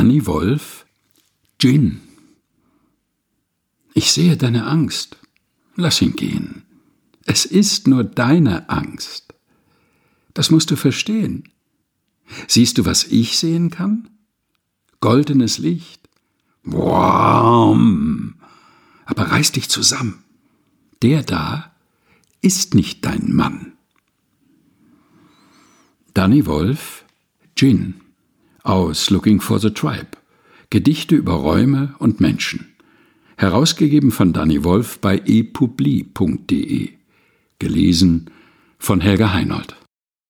Danny Wolf, Gin. Ich sehe deine Angst. Lass ihn gehen. Es ist nur deine Angst. Das musst du verstehen. Siehst du, was ich sehen kann? Goldenes Licht. Warm. Aber reiß dich zusammen. Der da ist nicht dein Mann. Danny Wolf, Gin aus Looking for the Tribe. Gedichte über Räume und Menschen. Herausgegeben von Danny Wolf bei epubli.de. Gelesen von Helga Heinold.